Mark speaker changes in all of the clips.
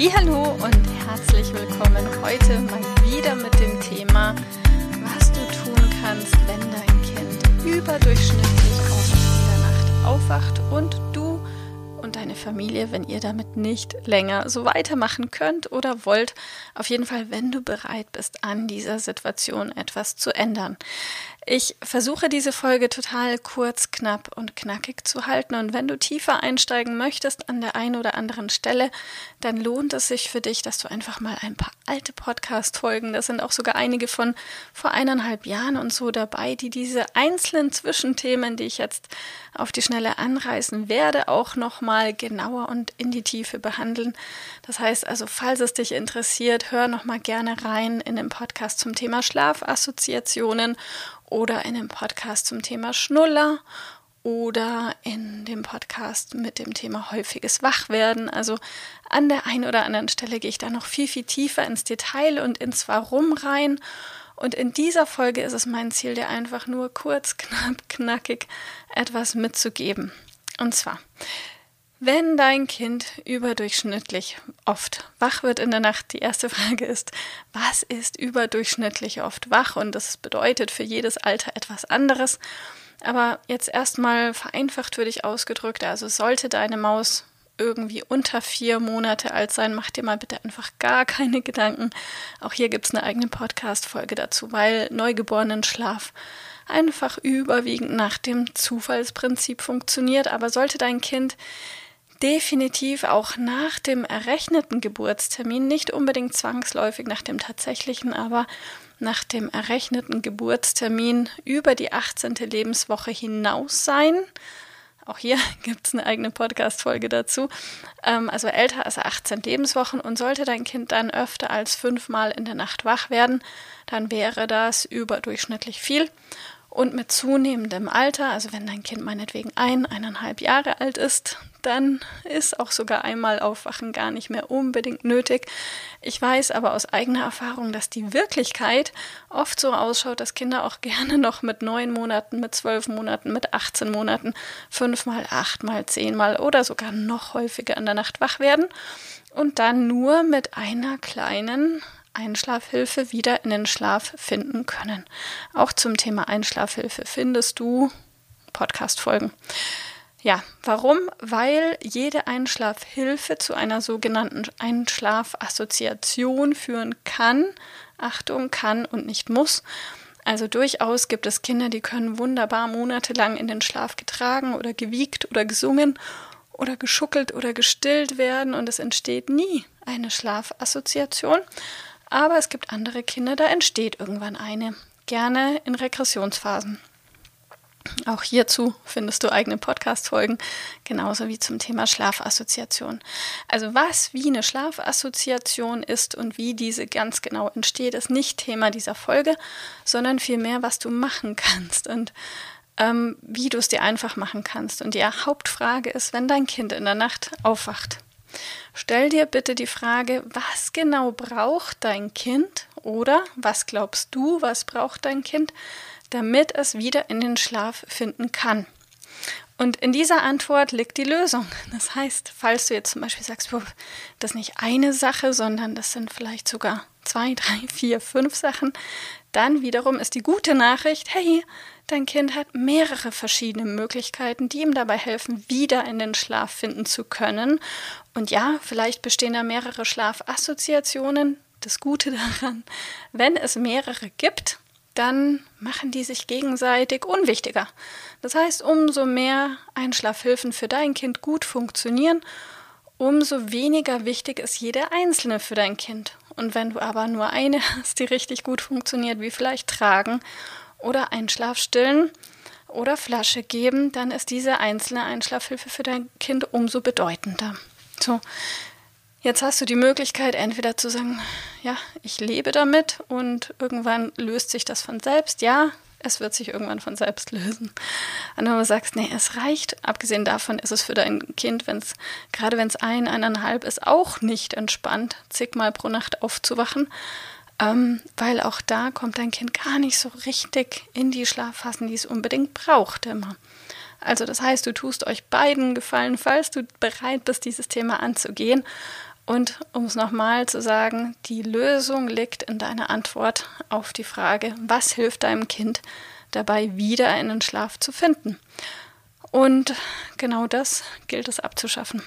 Speaker 1: Hallo und herzlich willkommen heute mal wieder mit dem Thema, was du tun kannst, wenn dein Kind überdurchschnittlich in der Nacht aufwacht und du und deine Familie, wenn ihr damit nicht länger so weitermachen könnt oder wollt, auf jeden Fall, wenn du bereit bist, an dieser Situation etwas zu ändern. Ich versuche diese Folge total kurz, knapp und knackig zu halten. Und wenn du tiefer einsteigen möchtest an der einen oder anderen Stelle, dann lohnt es sich für dich, dass du einfach mal ein paar alte Podcast-Folgen, das sind auch sogar einige von vor eineinhalb Jahren und so dabei, die diese einzelnen Zwischenthemen, die ich jetzt auf die Schnelle anreißen werde, auch nochmal genauer und in die Tiefe behandeln. Das heißt also, falls es dich interessiert, hör nochmal gerne rein in den Podcast zum Thema Schlafassoziationen oder in dem Podcast zum Thema Schnuller oder in dem Podcast mit dem Thema häufiges Wachwerden. Also an der einen oder anderen Stelle gehe ich da noch viel, viel tiefer ins Detail und ins Warum rein. Und in dieser Folge ist es mein Ziel, dir einfach nur kurz, knapp, knackig etwas mitzugeben. Und zwar, wenn dein Kind überdurchschnittlich oft wach wird in der Nacht, die erste Frage ist, was ist überdurchschnittlich oft wach? Und das bedeutet für jedes Alter etwas anderes. Aber jetzt erstmal vereinfacht würde ich ausgedrückt, also sollte deine Maus irgendwie unter vier Monate alt sein, mach dir mal bitte einfach gar keine Gedanken. Auch hier gibt es eine eigene Podcast-Folge dazu, weil neugeborenen Schlaf einfach überwiegend nach dem Zufallsprinzip funktioniert. Aber sollte dein Kind definitiv auch nach dem errechneten Geburtstermin, nicht unbedingt zwangsläufig nach dem tatsächlichen, aber nach dem errechneten Geburtstermin über die 18. Lebenswoche hinaus sein. Auch hier gibt es eine eigene Podcast-Folge dazu. Ähm, also älter als 18 Lebenswochen und sollte dein Kind dann öfter als fünfmal in der Nacht wach werden, dann wäre das überdurchschnittlich viel. Und mit zunehmendem Alter, also wenn dein Kind meinetwegen ein, eineinhalb Jahre alt ist, dann ist auch sogar einmal Aufwachen gar nicht mehr unbedingt nötig. Ich weiß aber aus eigener Erfahrung, dass die Wirklichkeit oft so ausschaut, dass Kinder auch gerne noch mit neun Monaten, mit zwölf Monaten, mit 18 Monaten fünfmal, achtmal, zehnmal oder sogar noch häufiger in der Nacht wach werden und dann nur mit einer kleinen Einschlafhilfe wieder in den Schlaf finden können. Auch zum Thema Einschlafhilfe findest du Podcast-Folgen. Ja, warum? Weil jede Einschlafhilfe zu einer sogenannten Einschlafassoziation führen kann. Achtung, kann und nicht muss. Also durchaus gibt es Kinder, die können wunderbar monatelang in den Schlaf getragen oder gewiegt oder gesungen oder geschuckelt oder gestillt werden und es entsteht nie eine Schlafassoziation. Aber es gibt andere Kinder, da entsteht irgendwann eine, gerne in Regressionsphasen. Auch hierzu findest du eigene Podcast-Folgen, genauso wie zum Thema Schlafassoziation. Also was wie eine Schlafassoziation ist und wie diese ganz genau entsteht, ist nicht Thema dieser Folge, sondern vielmehr, was du machen kannst und ähm, wie du es dir einfach machen kannst. Und die Hauptfrage ist, wenn dein Kind in der Nacht aufwacht, Stell dir bitte die Frage, was genau braucht dein Kind oder was glaubst du, was braucht dein Kind, damit es wieder in den Schlaf finden kann. Und in dieser Antwort liegt die Lösung. Das heißt, falls du jetzt zum Beispiel sagst, das ist nicht eine Sache, sondern das sind vielleicht sogar zwei, drei, vier, fünf Sachen, dann wiederum ist die gute Nachricht, hey, dein Kind hat mehrere verschiedene Möglichkeiten, die ihm dabei helfen, wieder in den Schlaf finden zu können. Und ja, vielleicht bestehen da mehrere Schlafassoziationen. Das Gute daran, wenn es mehrere gibt, dann machen die sich gegenseitig unwichtiger. Das heißt, umso mehr Einschlafhilfen für dein Kind gut funktionieren, umso weniger wichtig ist jede einzelne für dein Kind. Und wenn du aber nur eine hast, die richtig gut funktioniert, wie vielleicht Tragen oder Einschlafstillen, oder Flasche geben, dann ist diese einzelne Einschlafhilfe für dein Kind umso bedeutender. So, jetzt hast du die Möglichkeit, entweder zu sagen, ja, ich lebe damit und irgendwann löst sich das von selbst. Ja, es wird sich irgendwann von selbst lösen. Und wenn du sagst, nee, es reicht, abgesehen davon ist es für dein Kind, wenn es, gerade wenn es ein, eineinhalb ist, auch nicht entspannt, zigmal pro Nacht aufzuwachen, ähm, weil auch da kommt dein Kind gar nicht so richtig in die Schlafphasen, die es unbedingt braucht immer. Also das heißt, du tust euch beiden Gefallen, falls du bereit bist, dieses Thema anzugehen. Und um es nochmal zu sagen, die Lösung liegt in deiner Antwort auf die Frage, was hilft deinem Kind dabei, wieder in den Schlaf zu finden. Und genau das gilt es abzuschaffen.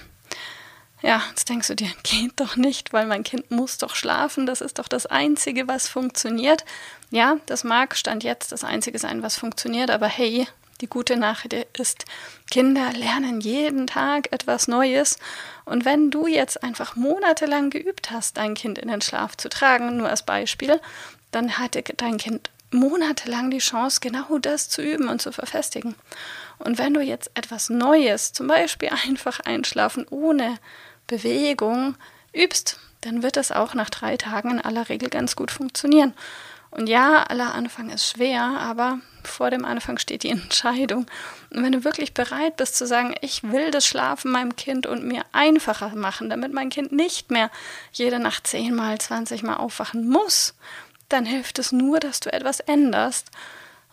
Speaker 1: Ja, jetzt denkst du dir, geht doch nicht, weil mein Kind muss doch schlafen, das ist doch das Einzige, was funktioniert. Ja, das mag Stand jetzt das Einzige sein, was funktioniert, aber hey, die gute Nachricht ist, Kinder lernen jeden Tag etwas Neues. Und wenn du jetzt einfach monatelang geübt hast, dein Kind in den Schlaf zu tragen, nur als Beispiel, dann hatte dein Kind monatelang die Chance, genau das zu üben und zu verfestigen. Und wenn du jetzt etwas Neues, zum Beispiel einfach einschlafen ohne Bewegung übst, dann wird es auch nach drei Tagen in aller Regel ganz gut funktionieren. Und ja, aller Anfang ist schwer, aber vor dem Anfang steht die Entscheidung. Und wenn du wirklich bereit bist zu sagen, ich will das Schlafen meinem Kind und mir einfacher machen, damit mein Kind nicht mehr jede Nacht zehnmal, zwanzigmal aufwachen muss, dann hilft es nur, dass du etwas änderst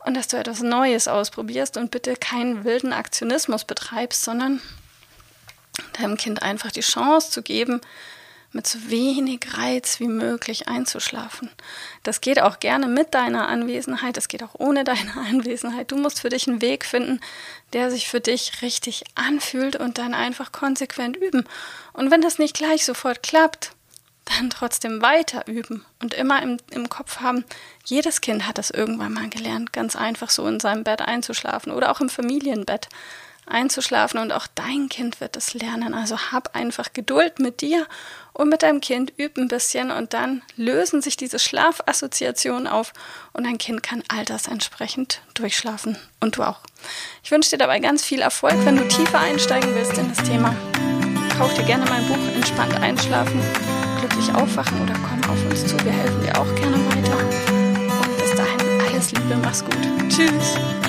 Speaker 1: und dass du etwas Neues ausprobierst und bitte keinen wilden Aktionismus betreibst, sondern deinem Kind einfach die Chance zu geben, mit so wenig Reiz wie möglich einzuschlafen. Das geht auch gerne mit deiner Anwesenheit, das geht auch ohne deine Anwesenheit. Du musst für dich einen Weg finden, der sich für dich richtig anfühlt und dann einfach konsequent üben. Und wenn das nicht gleich sofort klappt, dann trotzdem weiter üben und immer im, im Kopf haben, jedes Kind hat das irgendwann mal gelernt, ganz einfach so in seinem Bett einzuschlafen oder auch im Familienbett einzuschlafen und auch dein Kind wird es lernen. Also hab einfach Geduld mit dir und mit deinem Kind, üb ein bisschen und dann lösen sich diese Schlafassoziationen auf und dein Kind kann altersentsprechend durchschlafen und du auch. Ich wünsche dir dabei ganz viel Erfolg, wenn du tiefer einsteigen willst in das Thema. Kauf dir gerne mein Buch Entspannt einschlafen, glücklich aufwachen oder komm auf uns zu. Wir helfen dir auch gerne weiter. Und bis dahin alles Liebe, mach's gut. Tschüss.